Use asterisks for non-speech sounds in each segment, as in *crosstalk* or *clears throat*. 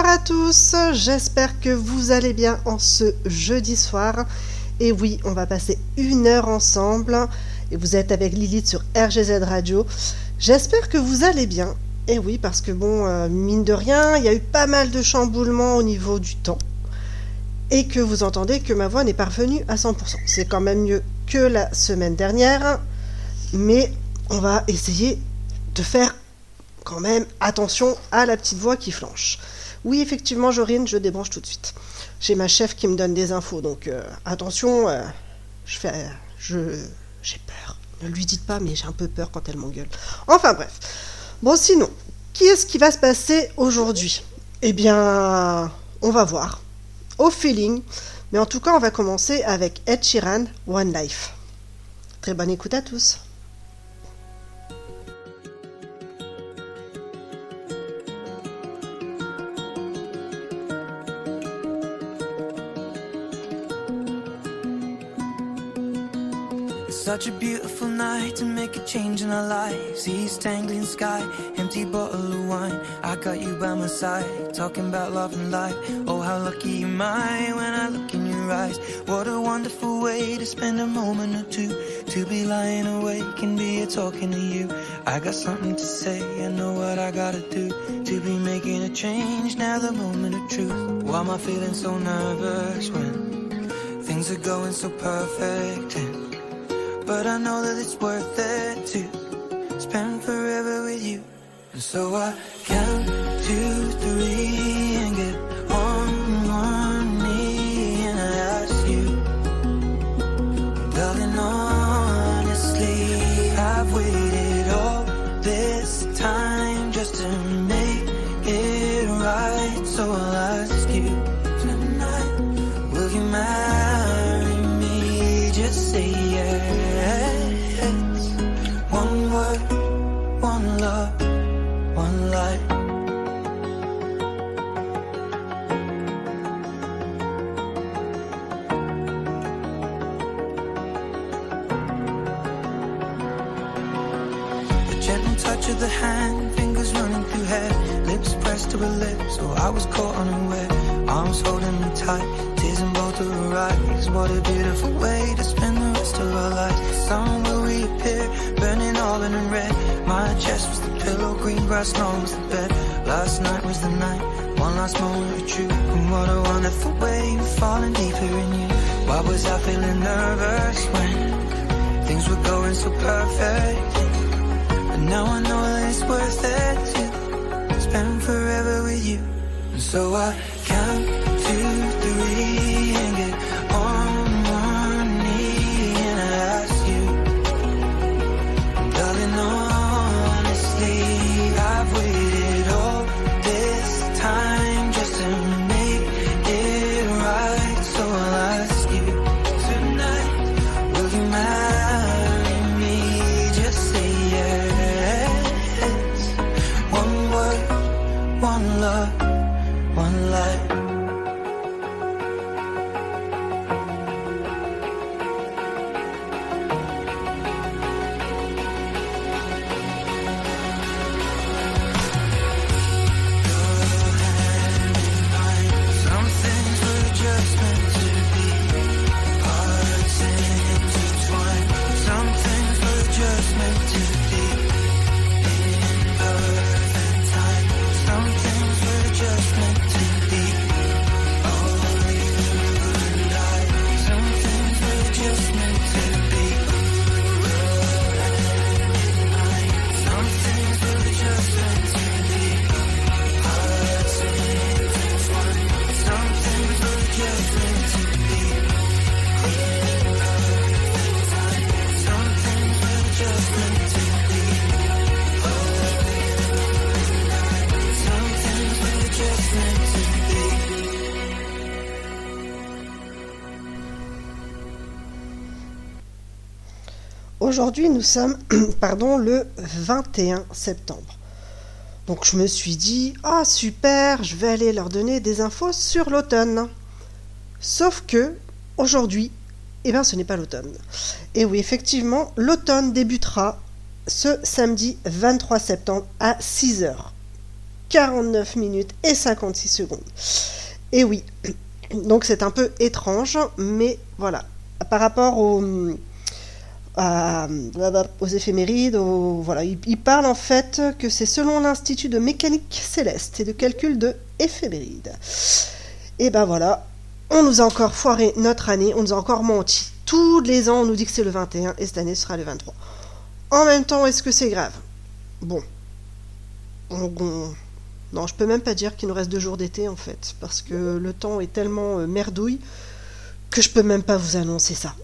Bonsoir à tous, j'espère que vous allez bien en ce jeudi soir. Et oui, on va passer une heure ensemble. Et vous êtes avec Lilith sur RGZ Radio. J'espère que vous allez bien. Et oui, parce que bon, euh, mine de rien, il y a eu pas mal de chamboulements au niveau du temps. Et que vous entendez que ma voix n'est pas revenue à 100%. C'est quand même mieux que la semaine dernière. Mais on va essayer de faire quand même attention à la petite voix qui flanche. Oui, effectivement, Jorine, je débranche tout de suite. J'ai ma chef qui me donne des infos, donc euh, attention, euh, je fais, je, j'ai peur. Ne lui dites pas, mais j'ai un peu peur quand elle m'engueule. Enfin bref. Bon, sinon, qui est-ce qui va se passer aujourd'hui? Eh bien, on va voir. Au feeling. Mais en tout cas, on va commencer avec Ed Sheeran, One Life. Très bonne écoute à tous. Such a beautiful night to make a change in our lives. East tangling sky, empty bottle of wine. I got you by my side, talking about love and life. Oh, how lucky am I when I look in your eyes. What a wonderful way to spend a moment or two. To be lying awake and be talking to you. I got something to say, I know what I gotta do. To be making a change, now the moment of truth. Why am I feeling so nervous when things are going so perfect? But I know that it's worth it to spend forever with you. And so I count two, three, and get Oh, I was caught unaware, arms holding me tight, tears in both of her eyes. What a beautiful way to spend the rest of our lives. Sun will reappear, burning all in red. My chest was the pillow, green grass lawn was the bed. Last night was the night, one last moment with you. And what a wonderful way of falling deeper in you. Why was I feeling nervous when things were going so perfect? But now I know it's worth it to so I count aujourd'hui nous sommes *clears throat* pardon, le 21 septembre. Donc je me suis dit, ah super, je vais aller leur donner des infos sur l'automne. Sauf que aujourd'hui, eh bien ce n'est pas l'automne. Et oui, effectivement, l'automne débutera ce samedi 23 septembre à 6h. 49 minutes et 56 secondes. Et oui, *clears throat* donc c'est un peu étrange, mais voilà. Par rapport aux, éphémérides, voilà, il, parle en fait que c'est selon l'Institut de mécanique céleste et de calcul de éphémérides. Et ben voilà, on nous a encore foiré notre année, on nous a encore menti. Tous les ans, on nous dit que c'est le 21 et cette année sera le 23. En même temps, est-ce que c'est grave? Bon. Non, je peux même pas dire qu'il nous reste deux jours d'été en fait, parce que le temps est tellement euh, merdouille que je peux même pas vous annoncer ça.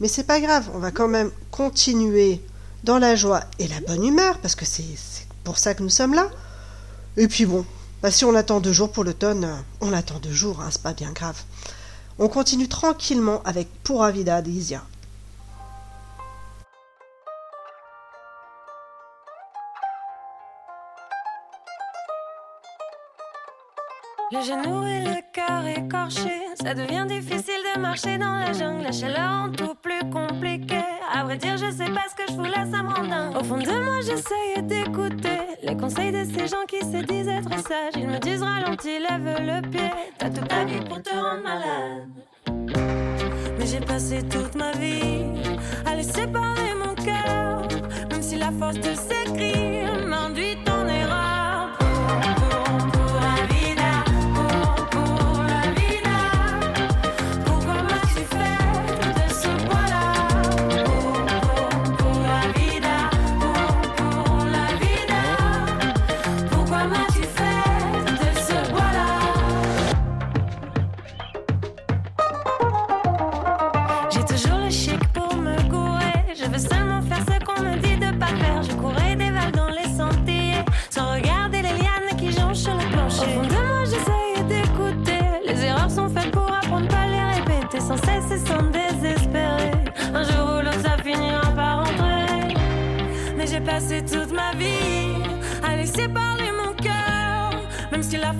Mais c'est pas grave, on va quand même continuer dans la joie et la bonne humeur, parce que c'est pour ça que nous sommes là. Et puis bon, bah si on attend deux jours pour l'automne, euh, on attend deux jours, hein, c'est pas bien grave. On continue tranquillement avec Pura Vida d'Isia. Le genou et le cœur écorché, ça devient difficile de marcher dans la jungle. La chaleur en tout plus compliqué. À vrai dire, je sais pas ce que je voulais, ça me rend dingue. Au fond de moi, j'essaye d'écouter les conseils de ces gens qui se disent être sages. Ils me disent ralentis, lève le pied. T'as toute ta vie pour te rendre malade. Mais j'ai passé toute ma vie à laisser parler mon cœur, même si la force de s'écrire m'induit en erreur.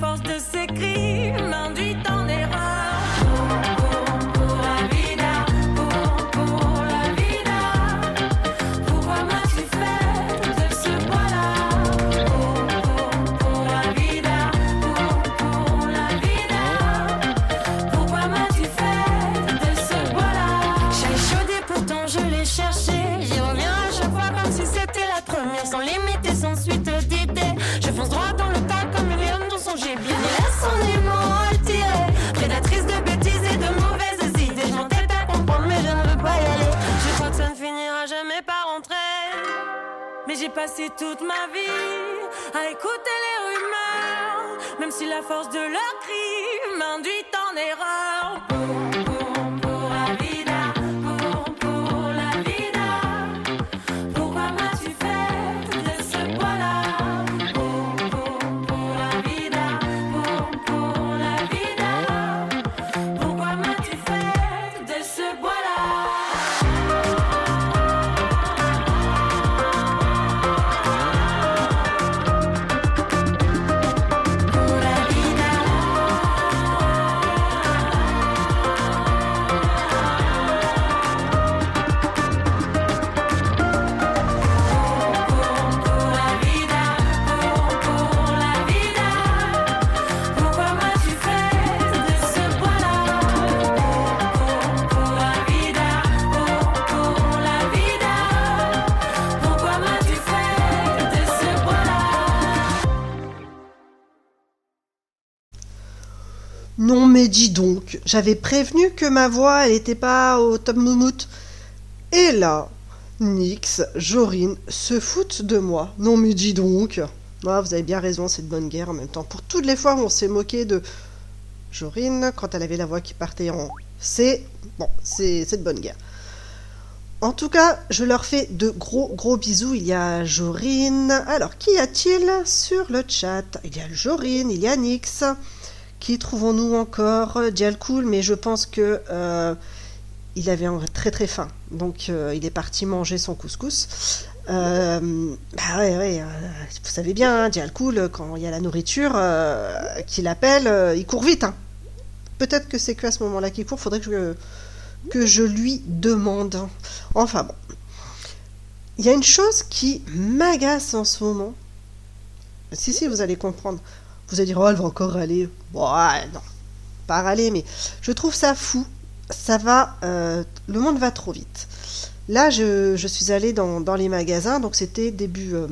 Même passé toute ma vie à écouter les rumeurs, même si la force de leur cri m'induit en erreur. Non mais dis donc, j'avais prévenu que ma voix n'était pas au top moumout. Et là, Nix, Jorine se foutent de moi. Non mais dis donc. Ah, vous avez bien raison, c'est de bonne guerre en même temps. Pour toutes les fois où on s'est moqué de Jorine quand elle avait la voix qui partait en c'est bon, c'est de bonne guerre. En tout cas, je leur fais de gros gros bisous. Il y a Jorine. Alors, qui y a-t-il sur le chat? Il y a Jorine, il y a Nix. Qui trouvons-nous encore? Dial Cool, mais je pense que euh, il avait très très faim. Donc euh, il est parti manger son couscous. Euh, bah ouais, vous savez bien, hein, quand il y a la nourriture qu'il appelle, il court vite. Hein. Peut-être que c'est que à ce moment-là qu'il court, faudrait que que je lui demande. Enfin bon. Il y a une chose qui m'agace en ce moment. Si, si, vous allez comprendre. Vous allez dire, oh, elle va encore râler. Bon, non, pas râler, mais je trouve ça fou. Ça va, euh, le monde va trop vite. Là, je, suis allée dans, les magasins, donc c'était début, euh,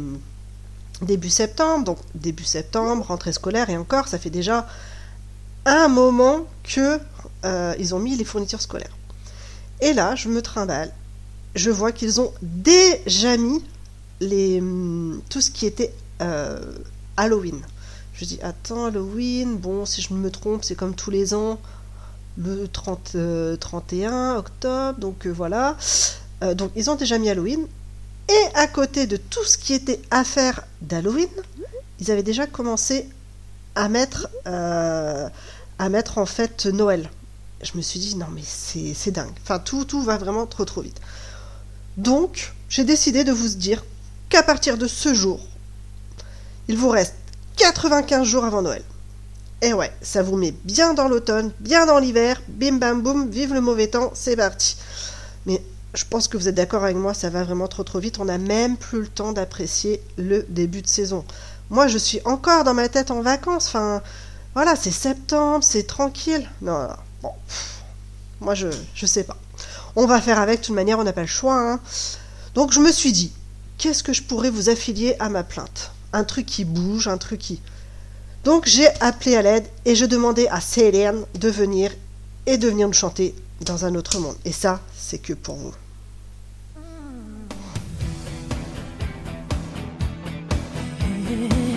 début septembre, donc début septembre, rentrée scolaire, et encore, ça fait déjà un moment que euh, ils ont mis les fournitures scolaires. Et là, je me trimballe, je vois qu'ils ont déjà mis les, hum, tout ce qui était Halloween. Je dis, attends, Halloween, bon, si je me trompe, c'est comme tous les ans, le 30, 31 euh, octobre, donc euh, voilà. Euh, donc ils ont déjà mis Halloween. Et à côté de tout ce qui était affaire d'Halloween, ils avaient déjà commencé à mettre, à mettre en fait Noël. Je me suis dit, non mais c'est dingue. Enfin, tout, tout va vraiment trop trop vite. Donc, j'ai décidé de vous dire qu'à partir de ce jour, il vous reste 95 jours avant Noël. Et ouais, ça vous met bien dans l'automne, bien dans l'hiver, bim bam boum, vive le mauvais temps, c'est parti. Mais je pense que vous êtes d'accord avec moi, ça va vraiment trop trop vite, on n'a même plus le temps d'apprécier le début de saison. Moi, je suis encore dans ma tête en vacances, enfin, voilà, c'est septembre, c'est tranquille. Non, non, bon, moi je, je sais pas. On va faire avec, de toute manière, on n'a pas le choix. Hein. Donc je me suis dit, qu'est-ce que je pourrais vous affilier à ma plainte? un truc qui bouge, un truc qui... Donc j'ai appelé à l'aide et je demandais à Céline de venir et de venir nous chanter dans un autre monde. Et ça, c'est que pour vous. Mmh.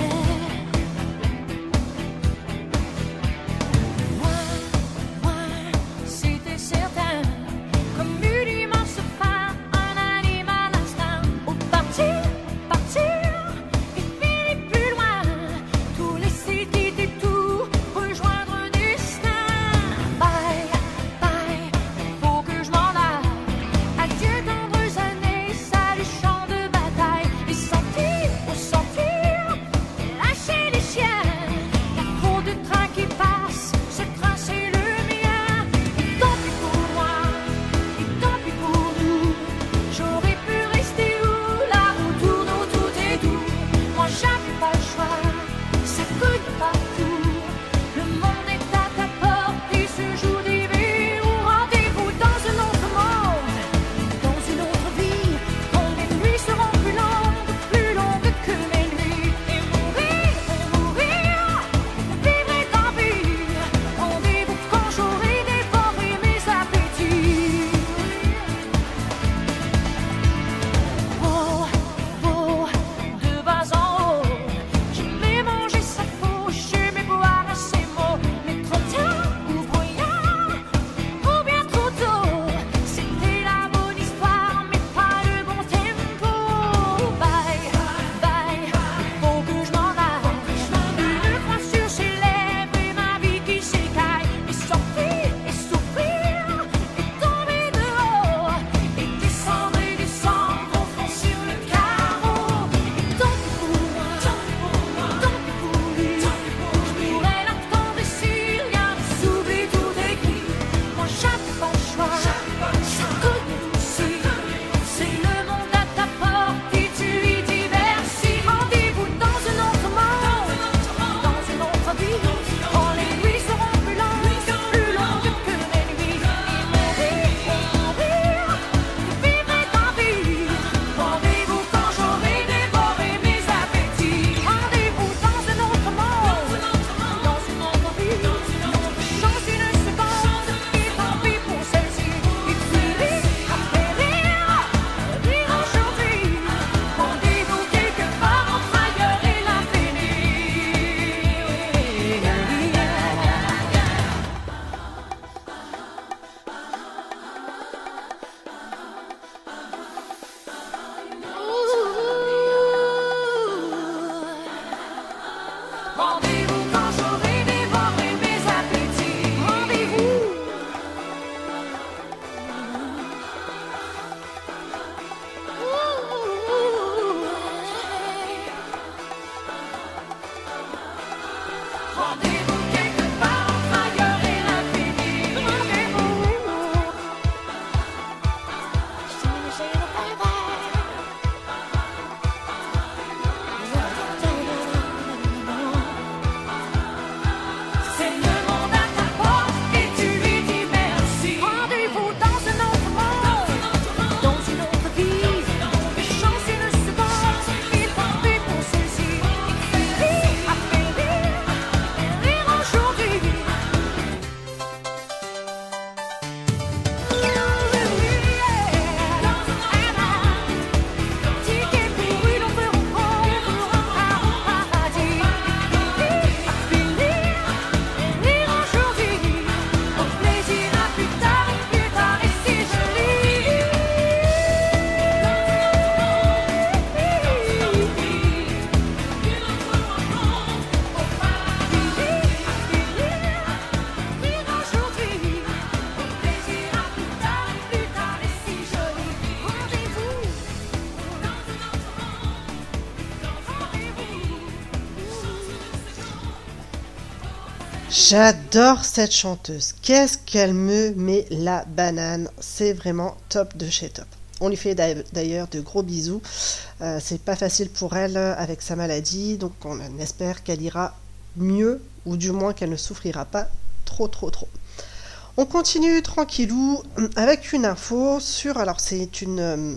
J'adore cette chanteuse. Qu'est-ce qu'elle me met la banane. C'est vraiment top de chez top. On lui fait d'ailleurs de gros bisous. Euh, c'est pas facile pour elle avec sa maladie, donc on espère qu'elle ira mieux, ou du moins qu'elle ne souffrira pas trop trop trop. On continue tranquillou avec une info sur. Alors, c'est une euh,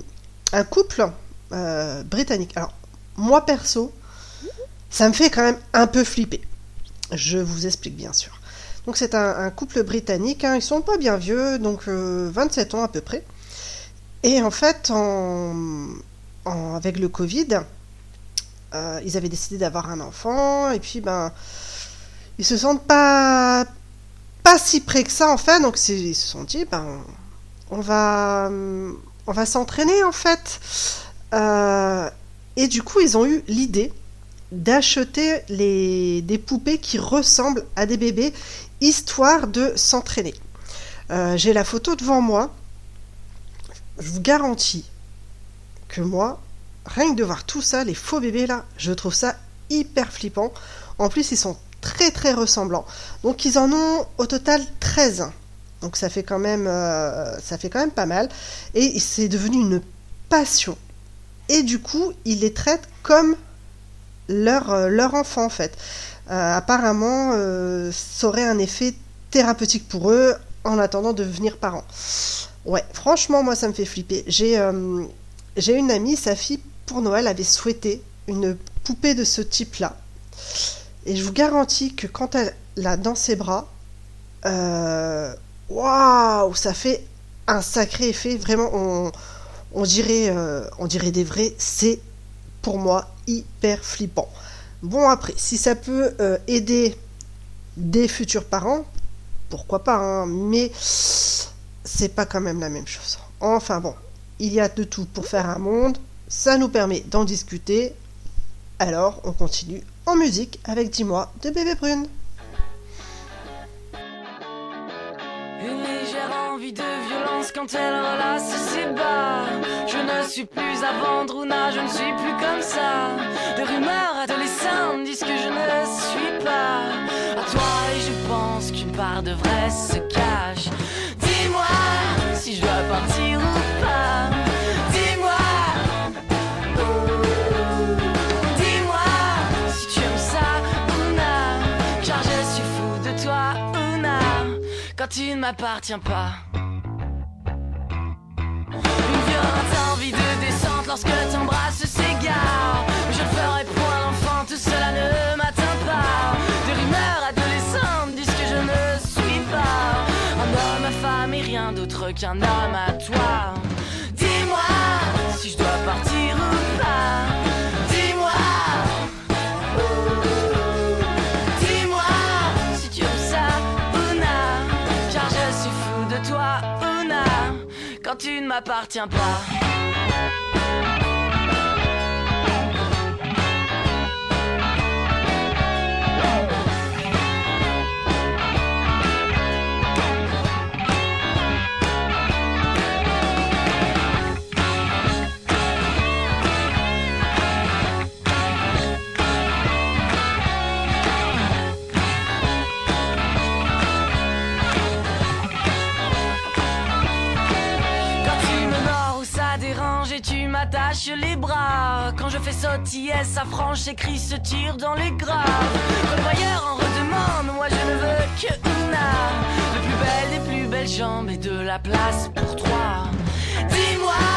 un couple euh, britannique. Alors, moi perso, ça me fait quand même un peu flipper. Je vous explique bien sûr. Donc, c'est un, couple britannique. Hein. ils sont pas bien vieux, donc 27 ans à peu près. Et en fait, avec le Covid, euh, ils avaient décidé d'avoir un enfant, et puis ben, ils se sentent pas si près que ça en fait, donc ils se sont dit ben, on va on va s'entraîner en fait. Euh, et du coup, ils ont eu l'idée d'acheter des poupées qui ressemblent à des bébés, histoire de s'entraîner. Euh, j'ai la photo devant moi je vous garantis que moi, rien que de voir tout ça, les faux bébés là, je trouve ça hyper flippant. En plus, ils sont très très ressemblants. Donc ils en ont au total 13. Donc ça fait quand même, euh, ça fait quand même pas mal. Et c'est devenu une passion. Et du coup, ils les traitent comme leur, euh, leur enfant en fait. Euh, apparemment, ça aurait un effet thérapeutique pour eux en attendant de devenir parents. Ouais, franchement, moi, ça me fait flipper. J'ai euh, une amie, sa fille, pour Noël, avait souhaité une poupée de ce type-là. Et je vous garantis que quand elle l'a dans ses bras, euh, waouh, ça fait un sacré effet. Vraiment, on, on dirait, euh, on dirait des vrais. C'est moi hyper flippant. Bon, après, si ça peut aider des futurs parents, pourquoi pas, hein, mais c'est pas quand même la même chose. Enfin bon, il y a de tout pour faire un monde, ça nous permet d'en discuter. Alors, on continue en musique avec Dis-moi de Bébé Brune. Envie de violence quand elle relasse ses bas. Je ne suis plus à vendre ou je ne suis plus comme ça. De rumeurs adolescentes disent que je ne suis pas à toi et je pense qu'une part de vrai se cache si je dois partir tu ne m'appartiens pas. Une violente envie de descente lorsque t'embrasses s'égare. Je ne ferai point l'enfant, tout cela ne m'atteint pas. De rumeurs adolescentes disent que je ne suis pas femme et rien d'autre qu'un homme à Tu ne m'appartiens pas. Les bras. Quand je fais sautiller sa franche, ses cris se tirent dans les graves. Quand le voyeur en redemande, moi je ne veux que Una. De plus belle des plus belles jambes et de la place pour trois. Dis-moi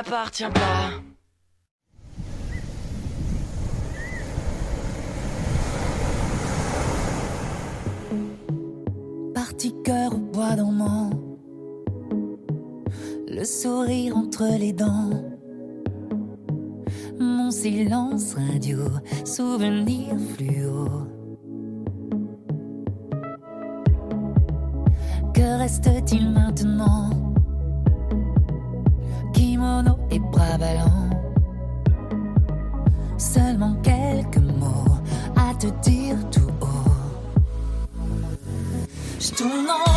m'appartiens pas. Parti cœur au bois dormant, le sourire entre les dents. Mon silence radio, souvenir fluo. reste-t-il maintenant? Et bras ballants. Seulement quelques mots à te dire tout haut. Je en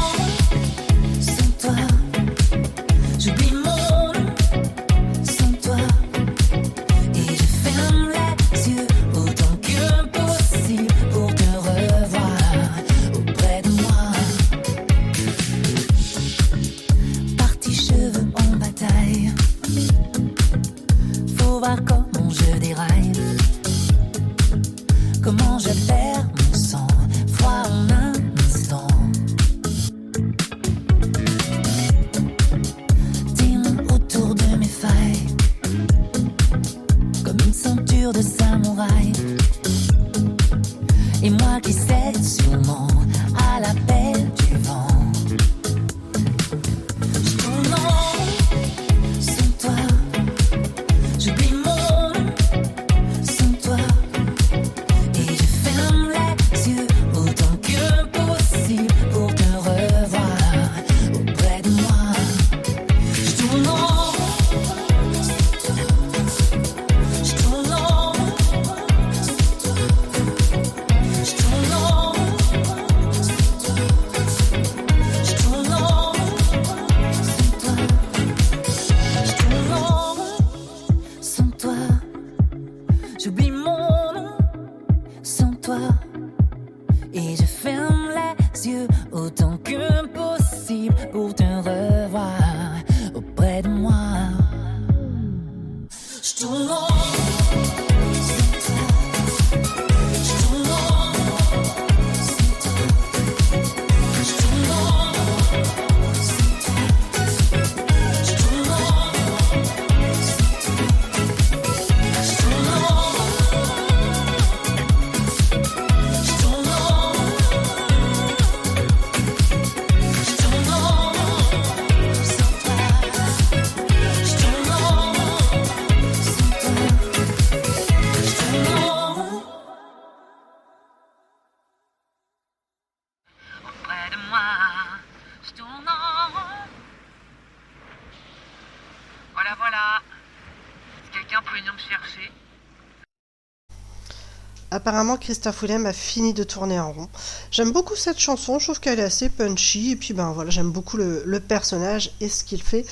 Apparemment, Christophe Willem a fini de tourner en rond. J'aime beaucoup cette chanson, je trouve qu'elle est assez punchy, et puis ben voilà, j'aime beaucoup le, personnage et ce qu'il fait,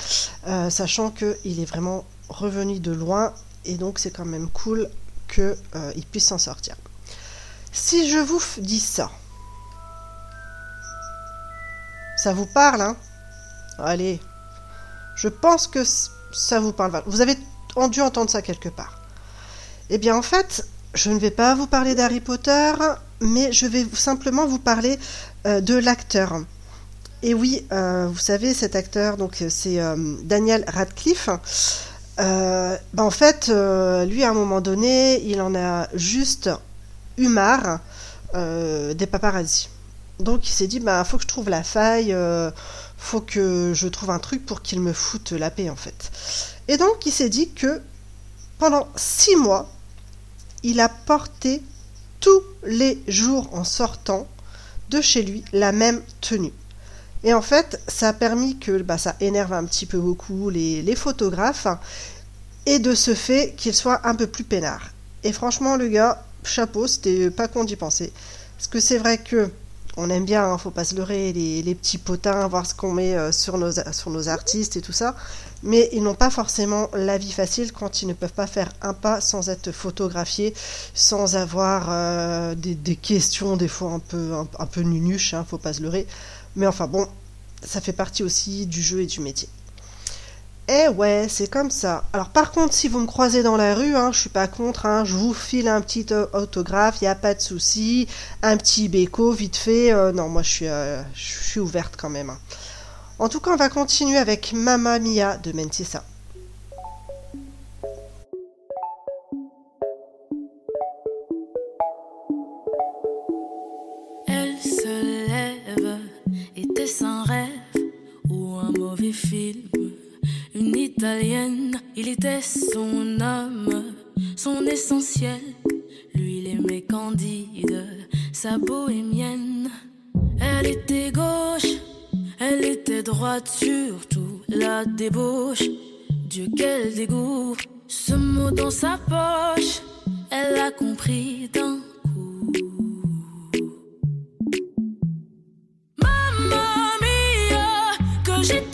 euh, sachant qu'il est vraiment revenu de loin, et donc c'est quand même cool qu'il puisse s'en sortir. Si je vous dis ça, ça vous parle, hein? Allez, je pense que ça vous parle. Vous avez dû entendre ça quelque part. Eh bien, en fait, je ne vais pas vous parler d'Harry Potter, mais je vais simplement vous parler euh, de l'acteur. Et oui, euh, vous savez, cet acteur, donc euh, c'est Daniel Radcliffe. Ben, en fait, lui, à un moment donné, il en a juste eu marre des paparazzis. Donc, il s'est dit, bah, faut que je trouve la faille, faut que je trouve un truc pour qu'il me foute la paix, en fait. Et donc, il s'est dit que pendant six mois, il a porté tous les jours en sortant de chez lui la même tenue. Et en fait, ça a permis que bah, ça énerve un petit peu beaucoup les, photographes et de ce fait qu'il soit un peu plus peinard. Et franchement, le gars, chapeau, c'était pas con d'y penser. Parce que c'est vrai que on aime bien, hein, faut pas se leurrer, les, les petits potins, voir ce qu'on met euh, sur, nos, sur nos artistes et tout ça. Mais ils n'ont pas forcément la vie facile quand ils ne peuvent pas faire un pas sans être photographiés, sans avoir euh, des, des questions des fois un peu, un, un peu hein, faut pas se leurrer. Mais enfin bon, ça fait partie aussi du jeu et du métier. Eh ouais, c'est comme ça. Alors par contre, si vous me croisez dans la rue, hein, je suis pas contre, hein, je vous file un petit euh, autographe, il a pas de souci, un petit béco vite fait. euh, non, moi je suis, euh, je suis ouverte quand même. hein. En tout cas, on va continuer avec Mamma Mia de Mentissa. Elle se lève, était-ce un rêve ou un mauvais film Une italienne, il était son homme, son essentiel. Lui, il aimait Candide, sa bohémienne. Elle était gauche, Elle était droite surtout, la débauche. Dieu, quel dégoût. Ce mot dans sa poche, elle a compris d'un coup. Mamma mia, que j'étais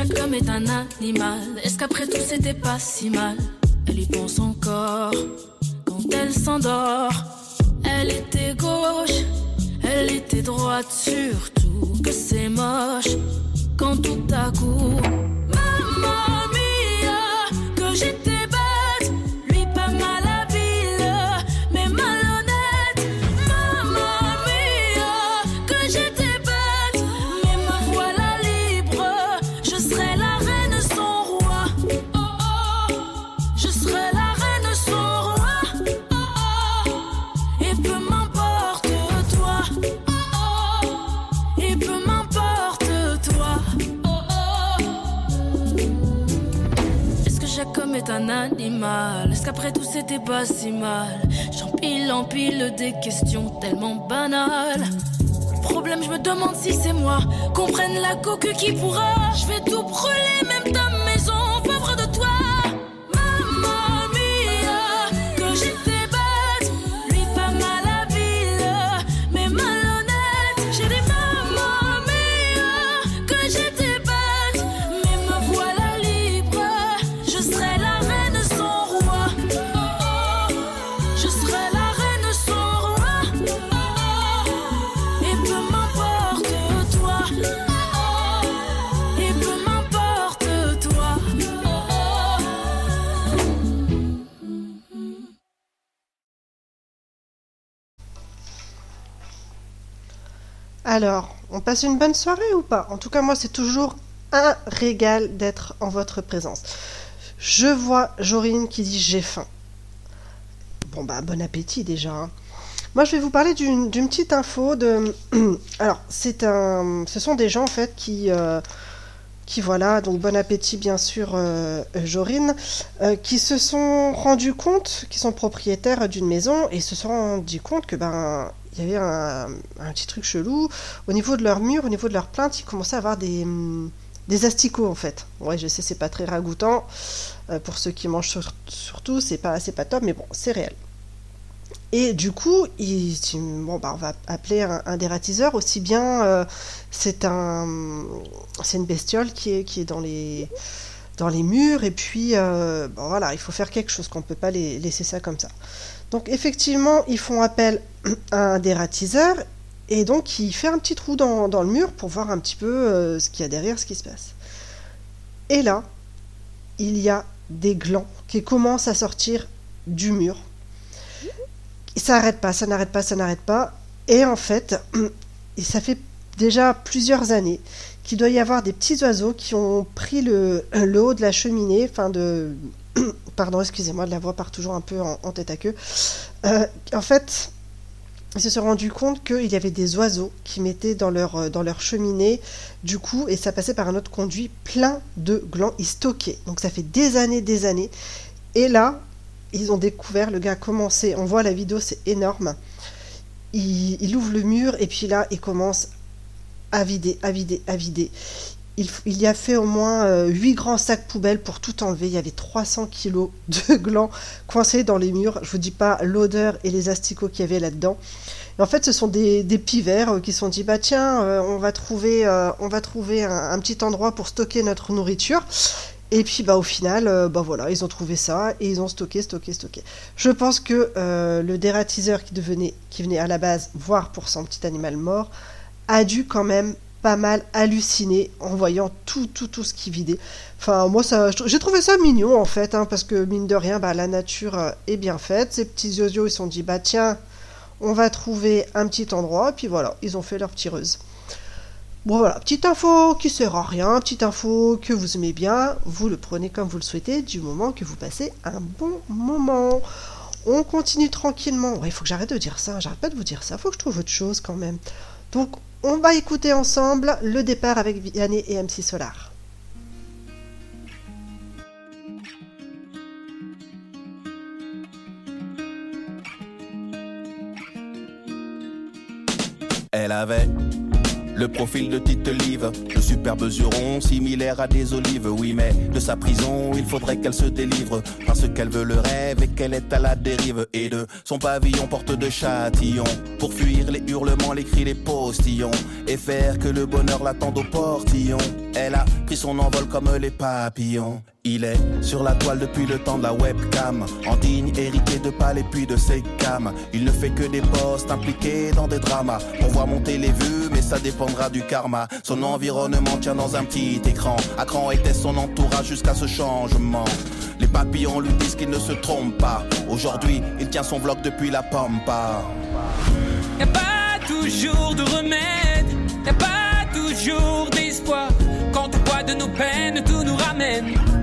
chaque homme est un animal Est-ce qu'après tout c'était pas si mal? Elle y pense encore quand elle s'endort. Elle était gauche, elle était droite surtout que c'est moche quand tout à coup. Animal Est-ce qu'après tout c'était pas si mal? J'empile, empile des questions tellement banales. Problème, je me demande si c'est moi. Comprenne la coque qui pourra. Je vais tout brûler, même ta Alors, on passe une bonne soirée ou pas? En tout cas, moi, c'est toujours un régal d'être en votre présence. Je vois Jorine qui dit j'ai faim. Bon, bah, bon appétit déjà. hein. Moi, je vais vous parler d'une petite info de. *clears throat* Alors, c'est un. Ce sont des gens, en fait, qui. euh, voilà, donc bon appétit bien sûr euh, Jorine, euh, qui se sont rendus compte, qui sont propriétaires d'une maison et se sont rendus compte que ben il y avait un, un petit truc chelou au niveau de leur mur, au niveau de leur plainte, ils commençaient à avoir des des asticots en fait. Ouais, je sais c'est pas très ragoûtant euh, pour ceux qui mangent sur- surtout, c'est pas pas top mais bon, c'est réel. Et du coup, ils, bon, bah, on va appeler un, un dératiseur, aussi bien euh, c'est un, une bestiole qui est, qui est dans les, dans les murs, et puis euh, bon, voilà, il faut faire quelque chose, qu'on ne peut pas laisser ça comme ça. Donc effectivement, ils font appel *clears throat* à un dératiseur, et donc il fait un petit trou dans, le mur pour voir un petit peu euh, ce qu'il y a derrière, ce qui se passe. Et là, il y a des glands qui commencent à sortir du mur ça n'arrête pas, ça n'arrête pas, ça n'arrête pas. Et en fait, *clears throat* et ça fait déjà plusieurs années qu'il doit y avoir des petits oiseaux qui ont pris le, le haut de la cheminée, enfin de... *coughs* Pardon, excusez-moi, la voix part toujours un peu en, tête à queue. Euh, en fait, ils se sont rendus compte qu'il y avait des oiseaux qui mettaient dans leur, euh, dans leur cheminée, du coup, et ça passait par un autre conduit plein de glands, ils stockaient. Donc ça fait des années, des années. Et là, ils ont découvert, le gars a commencé, on voit la vidéo, c'est énorme. Il ouvre le mur et puis là, il commence à vider, à vider, à vider. Il, y a fait au moins euh, 8 grands sacs poubelles pour tout enlever. Il y avait 300 kilos de glands coincés dans les murs. Je vous dis pas l'odeur et les asticots qu'il y avait là-dedans. En fait, ce sont des, des pivers euh, qui se sont dit bah tiens, euh, on va trouver, un, petit endroit pour stocker notre nourriture. Et puis bah au final, bah voilà, ils ont trouvé ça et ils ont stocké, stocké, stocké. Je pense que le dératiseur qui qui venait à la base voir pour son petit animal mort, a dû quand même pas mal halluciné en voyant tout, tout, tout ce qui vidait. Enfin, moi, ça, j'ai trouvé ça mignon en fait, hein, parce que mine de rien, bah, la nature euh, est bien faite. Ces petits yeux ils se sont dit, bah tiens, on va trouver un petit endroit, puis voilà, ils ont fait leur tireuse. Bon voilà, petite info qui sert à rien, petite info que vous aimez bien, vous le prenez comme vous le souhaitez du moment que vous passez un bon moment. On continue tranquillement. Il faut que j'arrête de dire ça, j'arrête pas de vous dire ça, faut que je trouve autre chose quand même. Donc on va écouter ensemble le départ avec Vianney et MC Solar. Elle avait le profil de Tite Live, de superbes jurons similaires à des olives. Oui, mais de sa prison, il faudrait qu'elle se délivre. Parce qu'elle veut le rêve et qu'elle est à la dérive. Et de son pavillon porte de châtillon. Pour fuir les hurlements, les cris, les postillons. Et faire que le bonheur l'attende au portillon. Elle a pris son envol comme les papillons. Il est sur la toile depuis le temps de la webcam, en digne hérité de palais puis de ses cams. Il ne fait que des postes impliqués dans des dramas. On voit monter les vues, mais ça dépendra du karma. Son environnement tient dans un petit écran. À était son entourage jusqu'à ce changement. Les papillons lui disent qu'il ne se trompe pas. Aujourd'hui, il tient son vlog depuis la pampa. Y a pas toujours de remède, y a pas toujours d'espoir. Quand au poids de nos peines, tout nous ramène.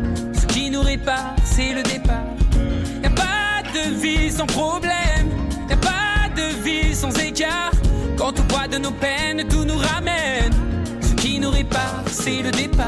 Nous répare, c'est le départ. Y a pas de vie sans problème, y a pas de vie sans écart. Quand au poids de nos peines, tout nous ramène. Ce qui nous répare, c'est le départ.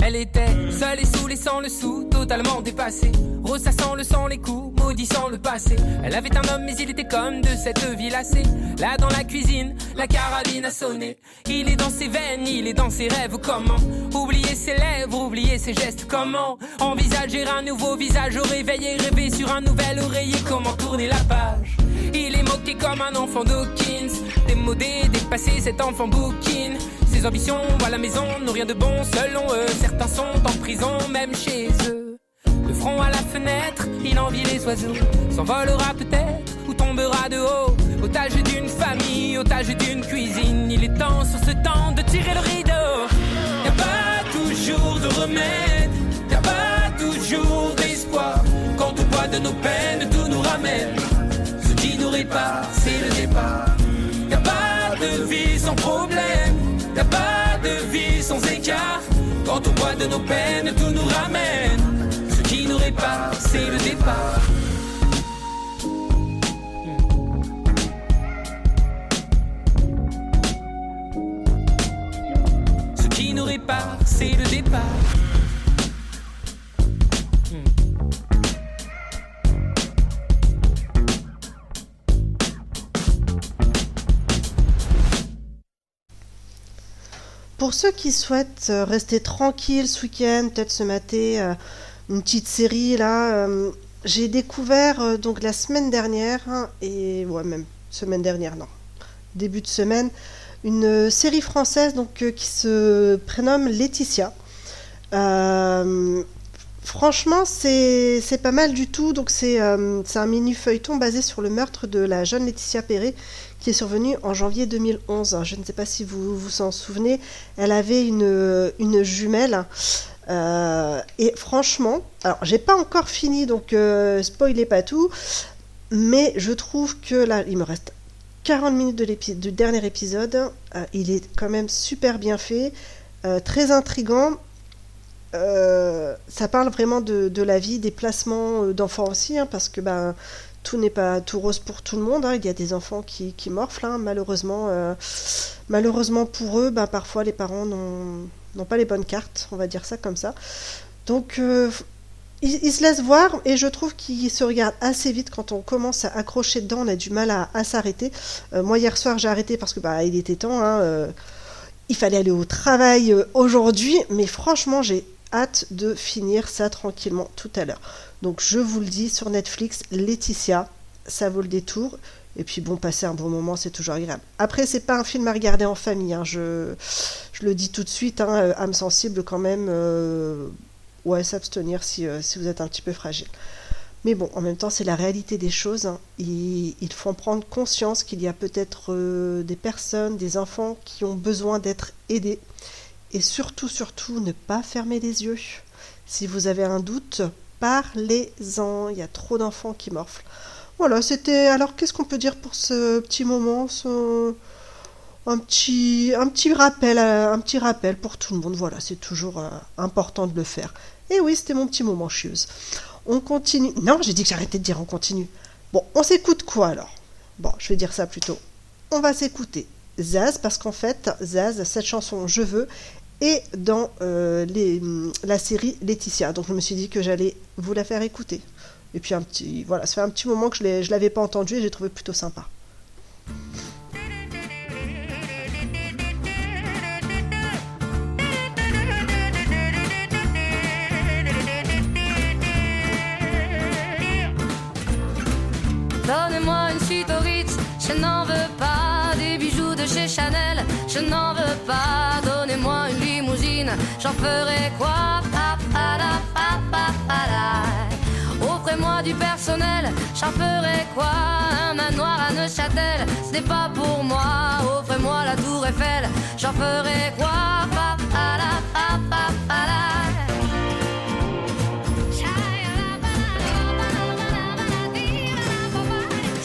Elle était seule et saoulée sans le sou, totalement dépassée. Ressassant le sang, les coups, maudissant le passé. Elle avait un homme, mais il était comme de cette vie lassée. Là dans la cuisine, la carabine a sonné. Il est dans ses veines, il est dans ses rêves. Comment oublier ses lèvres, oublier ses gestes? Comment envisager un nouveau visage? Au réveil et rêver sur un nouvel oreiller Comment tourner la page? Il est moqué comme un enfant d'Hawkins Démodé, dépassé, cet enfant bouquine Ses ambitions. À la maison n'ont rien de bon selon eux. Certains sont en prison, même chez eux. Le front à la fenêtre, il envie les oiseaux. S'envolera peut-être ou tombera de haut. Otage d'une famille, otage d'une cuisine. Il est temps sur ce temps de tirer le rideau. Y a pas toujours de remède. Y a pas toujours d'espoir. Quand au poids de nos peines tout nous ramène. Ce qui nous répare c'est le départ. Y a pas de vie sans problème sans écart. Quand au poids de nos peines tout nous ramène. Ce qui nous répare c'est le départ. Ce qui nous répare, c'est le départ. Pour ceux qui souhaitent euh, rester tranquilles ce week-end, peut-être se mater euh, une petite série là, euh, j'ai découvert donc la semaine dernière hein, et ouais même semaine dernière non début de semaine une série française donc qui se prénomme Laetitia. Franchement c'est pas mal du tout donc c'est euh, un mini feuilleton basé sur le meurtre de la jeune Laetitia Perret qui est survenu en janvier 2011. Je ne sais pas si vous vous en souvenez. Elle avait une, jumelle. Euh, et franchement, alors j'ai pas encore fini, donc euh, spoilez pas tout, mais je trouve que là, il me reste 40 minutes du dernier épisode. Euh, il est quand même super bien fait, très intrigant. Euh, ça parle vraiment de, la vie, des placements euh, d'enfants aussi, hein, parce que ben, tout n'est pas tout rose pour tout le monde. hein. Il y a des enfants qui, qui morflent, hein. malheureusement. euh, malheureusement pour eux, ben, parfois les parents n'ont pas les bonnes cartes, on va dire ça comme ça. Donc, ils, se laissent voir et je trouve qu'ils se regardent assez vite quand on commence à accrocher dedans. On a du mal à, s'arrêter. Moi, hier soir, j'ai arrêté parce que bah, il était temps. il fallait aller au travail aujourd'hui, mais franchement, j'ai hâte de finir ça tranquillement tout à l'heure. Donc, je vous le dis sur Netflix, Laetitia, ça vaut le détour. Et puis bon, passer un bon moment, c'est toujours agréable. Après, c'est pas un film à regarder en famille. hein, Je, le dis tout de suite, hein, euh, âme sensible quand même. euh, ouais, s'abstenir si, euh, si vous êtes un petit peu fragile. Mais bon, en même temps, c'est la réalité des choses. hein. Il, faut en prendre conscience qu'il y a peut-être euh, des personnes, des enfants qui ont besoin d'être aidés. Et surtout, surtout, ne pas fermer les yeux. Si vous avez un doute, parlez-en. Il y a trop d'enfants qui morflent. Voilà, c'était. Alors, qu'est-ce qu'on peut dire pour ce petit moment ce- un, petit, un petit rappel, euh, un petit rappel pour tout le monde. Voilà, c'est toujours euh, important de le faire. Et oui, c'était mon petit moment chieuse. On continue. Non, j'ai dit que j'arrêtais de dire on continue. Bon, on s'écoute quoi alors? Bon, je vais dire ça plutôt. On va s'écouter Zaz, parce qu'en fait, Zaz, cette chanson Je veux, est dans euh, les- la série Laetitia. Donc je me suis dit que j'allais vous la faire écouter. Et puis un petit. Voilà, ça fait un petit moment que je l'avais pas entendue et j'ai trouvé plutôt sympa. Donnez-moi une suite au Ritz, je n'en veux pas. Des bijoux de chez Chanel, je n'en veux pas. Donnez-moi une j'en ferai quoi. Offrez-moi du personnel, j'en ferai quoi Un manoir à Neuchâtel, ce n'est pas pour moi. Offrez-moi la tour Eiffel, j'en ferai quoi Pa.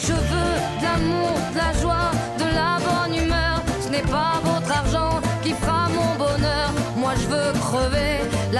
Je veux de l'amour, de la joie, de la bonne humeur. Ce n'est pas votre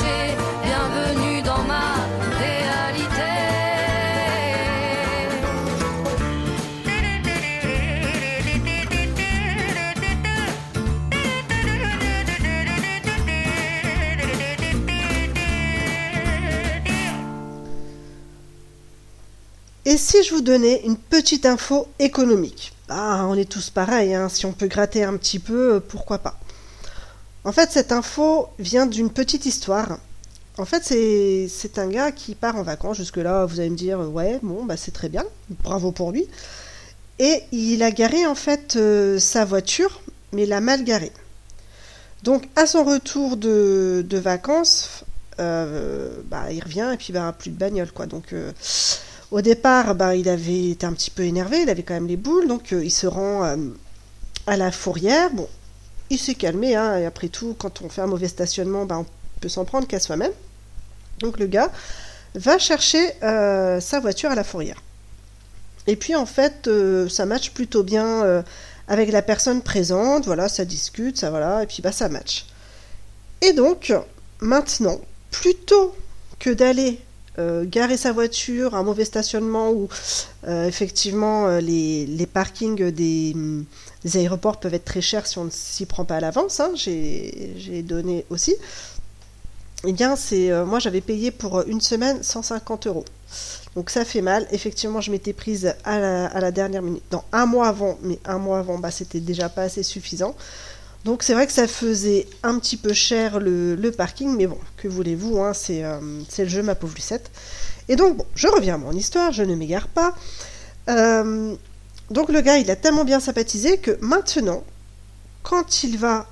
Bienvenue dans ma. Et si je vous donnais une petite info économique? Ah, on est tous pareils, hein, si on peut gratter un petit peu, euh, pourquoi pas? En fait, cette info vient d'une petite histoire. En fait, c'est un gars qui part en vacances. Jusque-là, vous allez me dire, euh, ouais, bon, bah c'est très bien, bravo pour lui. Et il a garé en fait euh, sa voiture, mais l'a mal garée. Donc, à son retour de, vacances, euh, bah, il revient et puis bah, plus de bagnole, quoi. Donc, Au départ, ben, il avait été un petit peu énervé, il avait quand même les boules, donc il se rend à la fourrière. Bon, il s'est calmé, hein, et après tout, quand on fait un mauvais stationnement, ben, on peut s'en prendre qu'à soi-même. Donc le gars va chercher euh, sa voiture à la fourrière. Et puis en fait, euh, ça match plutôt bien euh, avec la personne présente, voilà, ça discute, ça voilà, et puis bah ça match. Et donc, maintenant, plutôt que d'aller garer sa voiture, un mauvais stationnement euh, effectivement les parkings des, des aéroports peuvent être très chers si on ne s'y prend pas à l'avance, hein, j'ai donné aussi. Eh bien, c'est euh, moi j'avais payé pour une semaine 150 euros. Donc ça fait mal. Effectivement, je m'étais prise à la, dernière minute. Non, un mois avant, mais un mois avant, bah, c'était déjà pas assez suffisant. Donc c'est vrai que ça faisait un petit peu cher le, parking, mais bon, que voulez-vous, hein, c'est euh, c'est le jeu, ma pauvre Lucette. Et donc, bon, je reviens à mon histoire, je ne m'égare pas. Euh, donc le gars, il a tellement bien sympathisé que maintenant, quand il va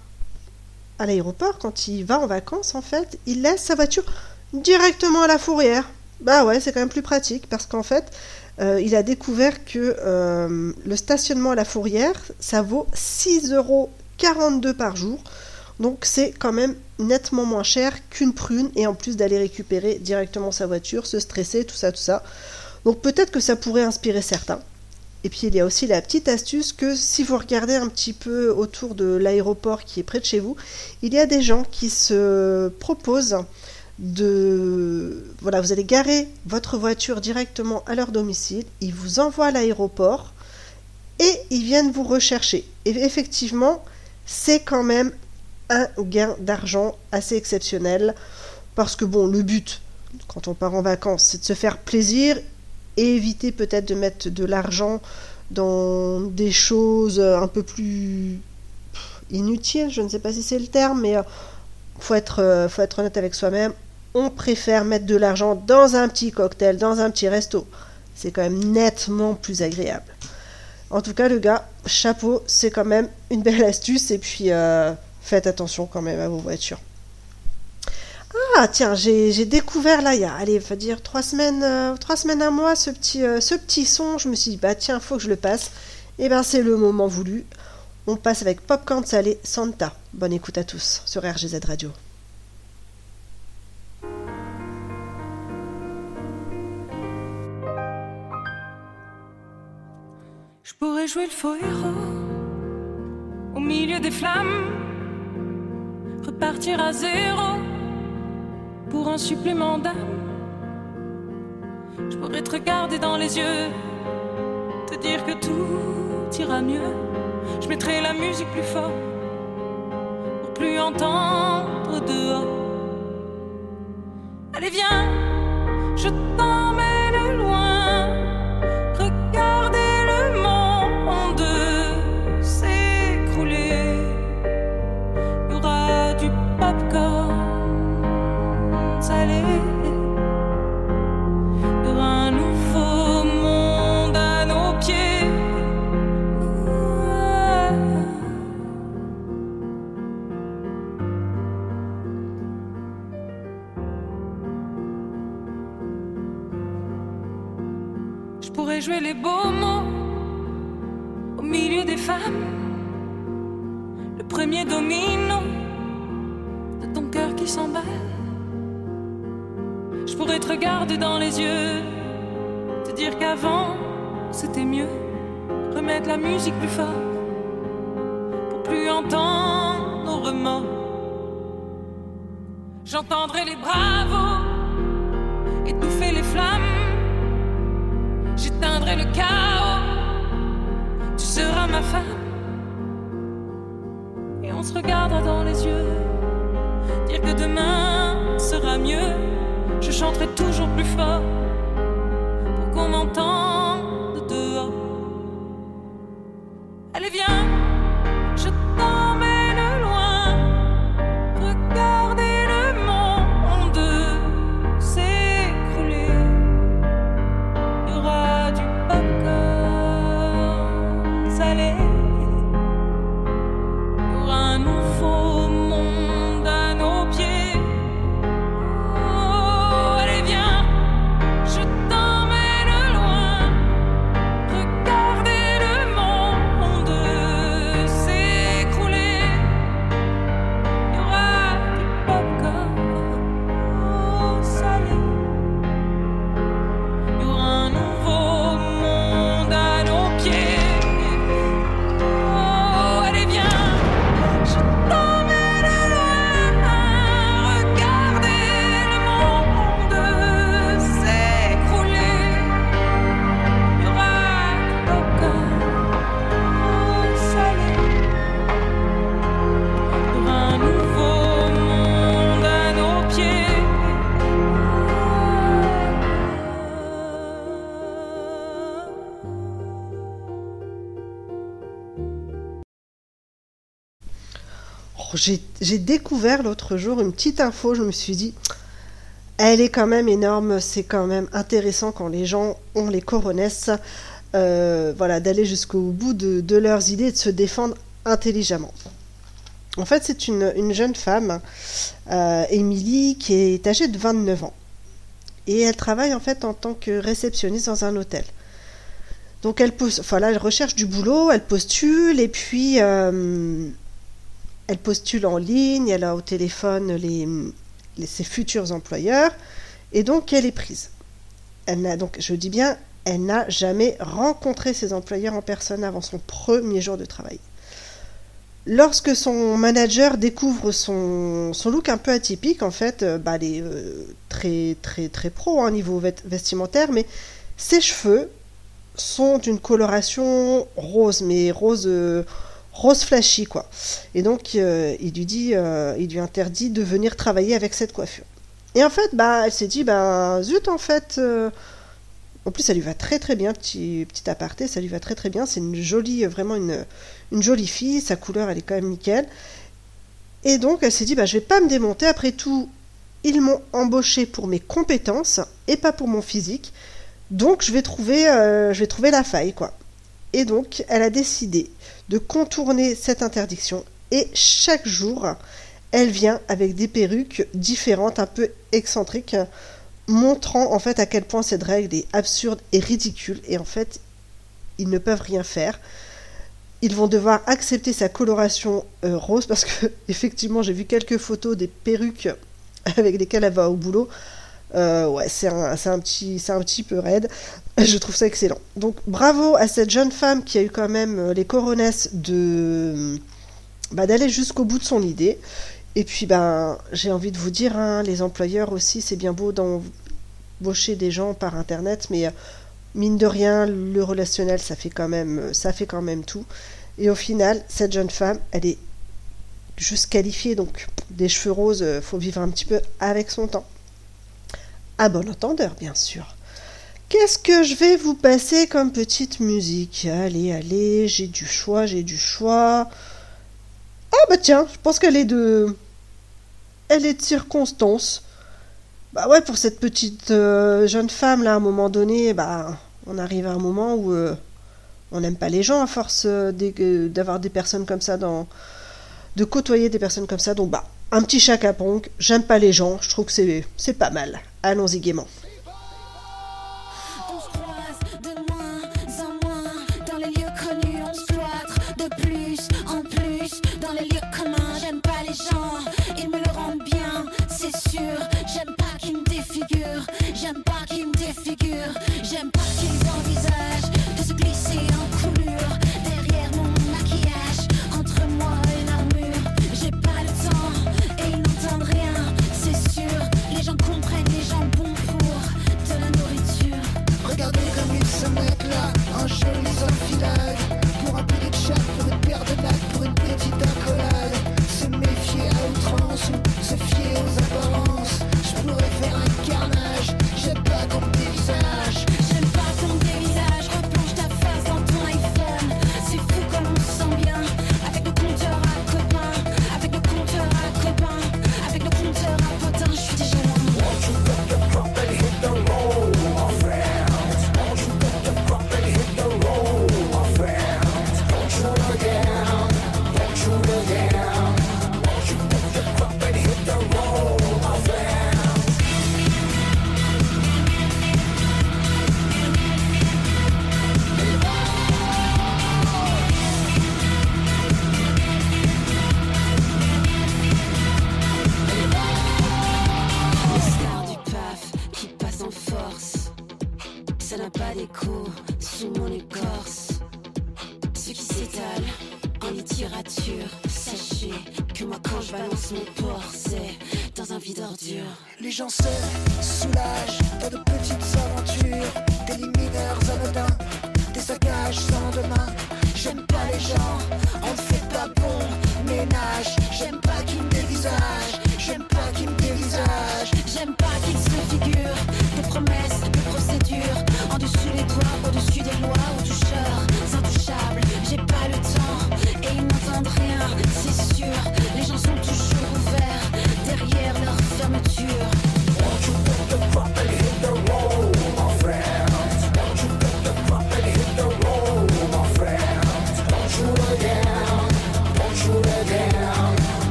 à l'aéroport, quand il va en vacances, en fait, il laisse sa voiture directement à la fourrière. Bah ouais, c'est quand même plus pratique parce qu'en fait, euh, il a découvert que euh, le stationnement à la fourrière, ça vaut 6,42 euros par jour. Donc c'est quand même nettement moins cher qu'une prune et en plus d'aller récupérer directement sa voiture, se stresser, tout ça, tout ça. Donc peut-être que ça pourrait inspirer certains. Et puis il y a aussi la petite astuce que si vous regardez un petit peu autour de l'aéroport qui est près de chez vous, il y a des gens qui se proposent de... Voilà, vous allez garer votre voiture directement à leur domicile, ils vous envoient à l'aéroport et ils viennent vous rechercher. Et effectivement, c'est quand même un gain d'argent assez exceptionnel parce que bon, le but quand on part en vacances, c'est de se faire plaisir éviter peut-être de mettre de l'argent dans des choses un peu plus inutiles, je ne sais pas si c'est le terme, mais euh, faut être, euh, faut être honnête avec soi-même. On préfère mettre de l'argent dans un petit cocktail, dans un petit resto. C'est quand même nettement plus agréable. En tout cas, le gars, chapeau, c'est quand même une belle *laughs* astuce. Et puis, euh, faites attention quand même à vos voitures. Ah, tiens, j'ai découvert là, il y a, allez, va dire trois semaines, euh, trois semaines, un mois, ce petit, euh, ce petit son. Je me suis dit, bah tiens, faut que je le passe. Et ben, c'est le moment voulu. On passe avec Popcorn Salé Santa. Bonne écoute à tous sur RGZ Radio. Je pourrais jouer le faux héros au milieu des flammes, repartir à zéro pour un supplément d'âme. Je pourrais te regarder dans les yeux, te dire que tout ira mieux. Je mettrai la musique plus fort pour plus entendre dehors. Allez, viens, je t'emmène loin. Regardez le monde s'écrouler. Il y aura du popcorn salé. La musique plus fort pour plus entendre nos remords. J'entendrai les bravos étouffer les flammes. J'éteindrai le chaos. Tu seras ma femme. Et on se regardera dans les yeux. Dire que demain sera mieux. Je chanterai toujours plus fort pour qu'on m'entende j'ai découvert l'autre jour une petite info, je me suis dit, elle est quand même énorme, c'est quand même intéressant quand les gens ont les coronesses, euh, voilà, d'aller jusqu'au bout de, leurs idées et de se défendre intelligemment. En fait, c'est une, une jeune femme, euh, Émilie, qui est âgée de 29 ans. Et elle travaille en fait en tant que réceptionniste dans un hôtel. Donc elle, elle recherche du boulot, elle postule, et puis euh, elle postule en ligne, elle a au téléphone ses futurs employeurs, et donc elle est prise. Elle n'a donc, je dis bien, elle n'a jamais rencontré ses employeurs en personne avant son premier jour de travail. Lorsque son manager découvre son, look un peu atypique, en fait, euh, bah, elle est euh, très très très pro au niveau vêt- vestimentaire, mais ses cheveux sont d'une coloration rose, mais rose euh, rose flashy quoi. Et donc euh, il lui dit, euh, il lui interdit de venir travailler avec cette coiffure. Et en fait, bah, elle s'est dit, bah zut en fait. euh, en plus, ça lui va très très bien, petit, petit aparté, ça lui va très très bien. C'est une jolie, vraiment une, une jolie fille, sa couleur elle est quand même nickel. Et donc elle s'est dit, bah, je vais pas me démonter, après tout, ils m'ont embauché pour mes compétences et pas pour mon physique. Donc je vais trouver, je vais trouver la faille, quoi. Et donc elle a décidé de contourner cette interdiction et chaque jour, elle vient avec des perruques différentes, un peu excentriques, montrant en fait à quel point cette règle est absurde et ridicule. Et en fait, ils ne peuvent rien faire. Ils vont devoir accepter sa coloration euh, rose parce que *laughs* effectivement, j'ai vu quelques photos des perruques avec lesquelles elle va au boulot. Euh, c'est un, petit, peu raide. *laughs* Je trouve ça excellent. Donc bravo à cette jeune femme qui a eu quand même euh, les coronesses de bah, d'aller jusqu'au bout de son idée. Et puis ben j'ai envie de vous dire, hein, les employeurs aussi, c'est bien beau d'embaucher des gens par internet, mais euh, mine de rien, le relationnel, ça fait quand même, euh, tout. Et au final, cette jeune femme, elle est juste qualifiée, donc des cheveux roses, euh, faut vivre un petit peu avec son temps. À bon entendeur, bien sûr. Qu'est-ce que je vais vous passer comme petite musique? Allez, allez, j'ai du choix, j'ai du choix. Ah bah tiens, je pense qu'elle est de... Elle est de circonstance. Bah ouais, pour cette petite euh, jeune femme, là, à un moment donné, bah, on arrive à un moment où euh, on n'aime pas les gens à force euh, d'avoir des personnes comme ça dans... de côtoyer des personnes comme ça. Donc bah, un petit chaka ponk, j'aime pas les gens, je trouve que c'est pas mal. Allons-y gaiement.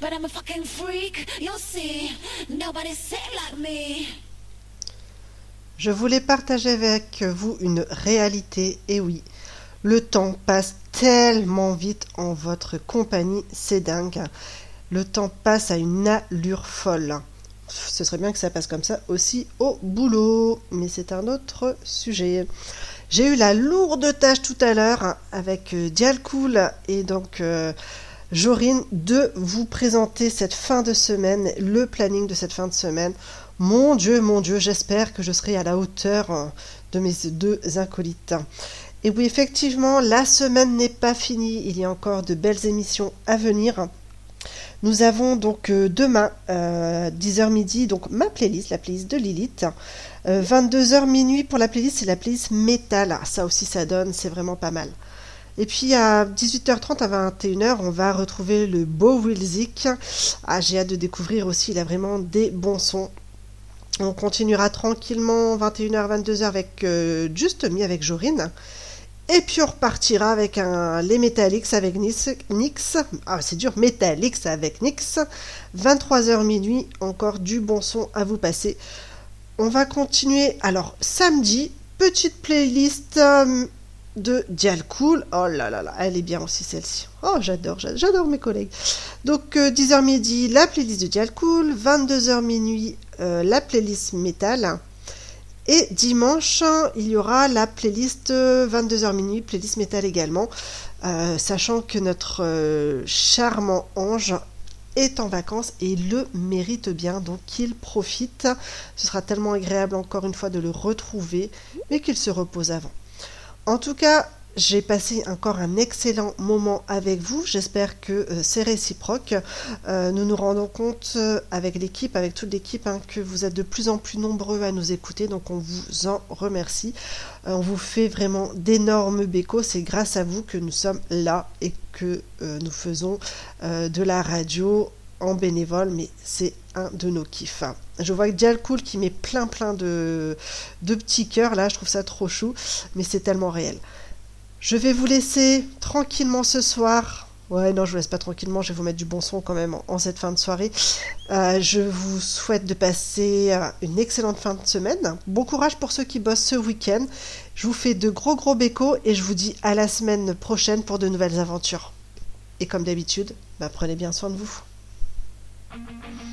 But I'm a fucking freak, you'll see. Nobody's sick like me. Je voulais partager avec vous une réalité, et oui, le temps passe tellement vite en votre compagnie, c'est dingue. Le temps passe à une allure folle. Ce serait bien que ça passe comme ça aussi au boulot, mais c'est un autre sujet. J'ai eu la lourde tâche tout à l'heure avec Dialcool et donc euh, Jorine de vous présenter cette fin de semaine, le planning de cette fin de semaine. Mon Dieu, mon Dieu, j'espère que je serai à la hauteur euh, de mes deux acolytes. Et oui, effectivement, la semaine n'est pas finie. Il y a encore de belles émissions à venir. Nous avons donc euh, demain, euh, 10h midi, donc ma playlist, la playlist de Lilith. Euh, 22h minuit pour la playlist, c'est la playlist métal. Ah, ça aussi, ça donne, c'est vraiment pas mal. Et puis à 18h30 à 21h, on va retrouver le beau Wilzik. Ah, j'ai hâte de découvrir aussi, il a vraiment des bons sons. On continuera tranquillement 21h, 22h avec euh, Just Me avec Jorine. Et puis on repartira avec un, les Metallics avec Nix. Nix. Ah, c'est dur, Metallics avec Nix. 23h minuit, encore du bon son à vous passer. On va continuer. Alors, samedi, petite playlist euh, de Dialcool. Oh là là là, elle est bien aussi celle-ci. Oh, j'adore, j'a- j'adore mes collègues. Donc, euh, 10h midi, la playlist de Dialcool. 22h minuit, euh, la playlist métal. Et dimanche, il y aura la playlist euh, 22h minuit, playlist métal également. Euh, sachant que notre euh, charmant ange est en vacances et le mérite bien, donc qu'il profite. Ce sera tellement agréable encore une fois de le retrouver, mais qu'il se repose avant. En tout cas, j'ai passé encore un excellent moment avec vous. J'espère que euh, c'est réciproque. Euh, nous nous rendons compte euh, avec l'équipe, avec toute l'équipe, hein, que vous êtes de plus en plus nombreux à nous écouter. Donc on vous en remercie. On vous fait vraiment d'énormes bécos. C'est grâce à vous que nous sommes là et que nous faisons de la radio en bénévole, mais c'est un de nos kiffs. Je vois Dialcool qui met plein plein de, de petits cœurs là, je trouve ça trop chou, mais c'est tellement réel. Je vais vous laisser tranquillement ce soir. Ouais, non, je vous laisse pas tranquillement, je vais vous mettre du bon son quand même en, en cette fin de soirée. Euh, je vous souhaite de passer euh, une excellente fin de semaine. Bon courage pour ceux qui bossent ce week-end. Je vous fais de gros gros bécos et je vous dis à la semaine prochaine pour de nouvelles aventures. Et comme d'habitude, bah, prenez bien soin de vous. Thank you.